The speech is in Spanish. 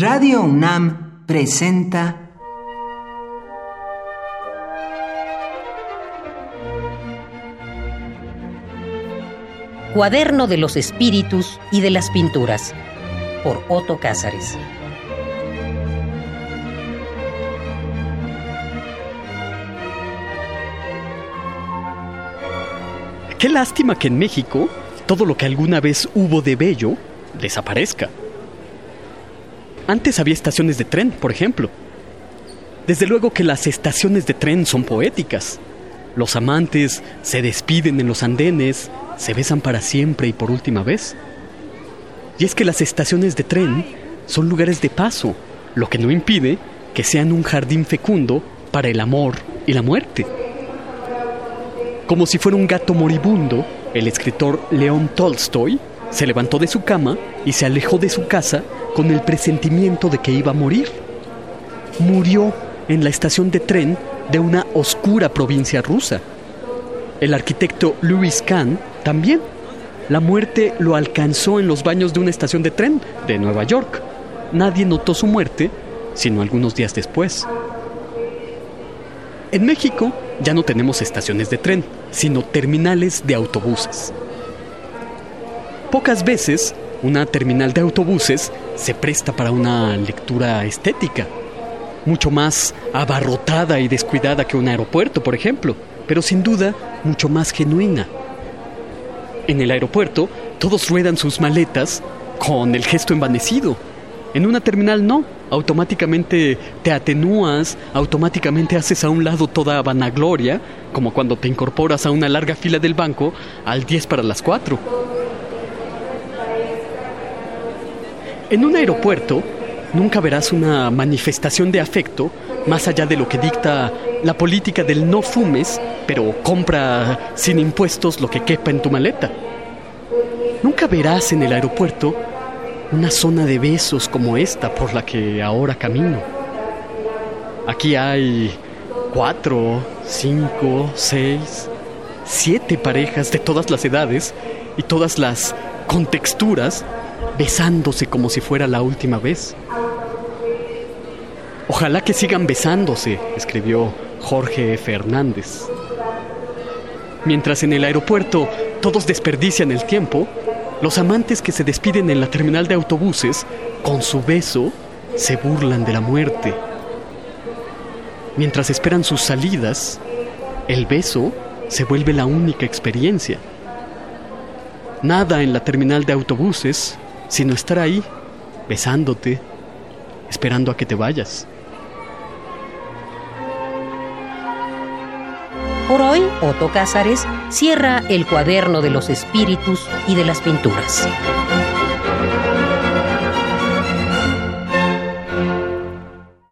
Radio UNAM presenta Cuaderno de los Espíritus y de las Pinturas por Otto Cázares. Qué lástima que en México todo lo que alguna vez hubo de bello desaparezca. Antes había estaciones de tren, por ejemplo. Desde luego que las estaciones de tren son poéticas. Los amantes se despiden en los andenes, se besan para siempre y por última vez. Y es que las estaciones de tren son lugares de paso, lo que no impide que sean un jardín fecundo para el amor y la muerte. Como si fuera un gato moribundo, el escritor León Tolstoy se levantó de su cama y se alejó de su casa con el presentimiento de que iba a morir. Murió en la estación de tren de una oscura provincia rusa. El arquitecto Louis Kahn también. La muerte lo alcanzó en los baños de una estación de tren de Nueva York. Nadie notó su muerte, sino algunos días después. En México ya no tenemos estaciones de tren, sino terminales de autobuses. Pocas veces una terminal de autobuses se presta para una lectura estética, mucho más abarrotada y descuidada que un aeropuerto, por ejemplo, pero sin duda mucho más genuina. En el aeropuerto todos ruedan sus maletas con el gesto envanecido. En una terminal no, automáticamente te atenúas, automáticamente haces a un lado toda vanagloria, como cuando te incorporas a una larga fila del banco al 10 para las 4. En un aeropuerto nunca verás una manifestación de afecto más allá de lo que dicta la política del no fumes, pero compra sin impuestos lo que quepa en tu maleta. Nunca verás en el aeropuerto una zona de besos como esta por la que ahora camino. Aquí hay cuatro, cinco, seis, siete parejas de todas las edades y todas las contexturas besándose como si fuera la última vez. Ojalá que sigan besándose, escribió Jorge Fernández. Mientras en el aeropuerto todos desperdician el tiempo, los amantes que se despiden en la terminal de autobuses, con su beso, se burlan de la muerte. Mientras esperan sus salidas, el beso se vuelve la única experiencia. Nada en la terminal de autobuses, sino estar ahí, besándote, esperando a que te vayas. Por hoy, Otto Cázares cierra el cuaderno de los espíritus y de las pinturas.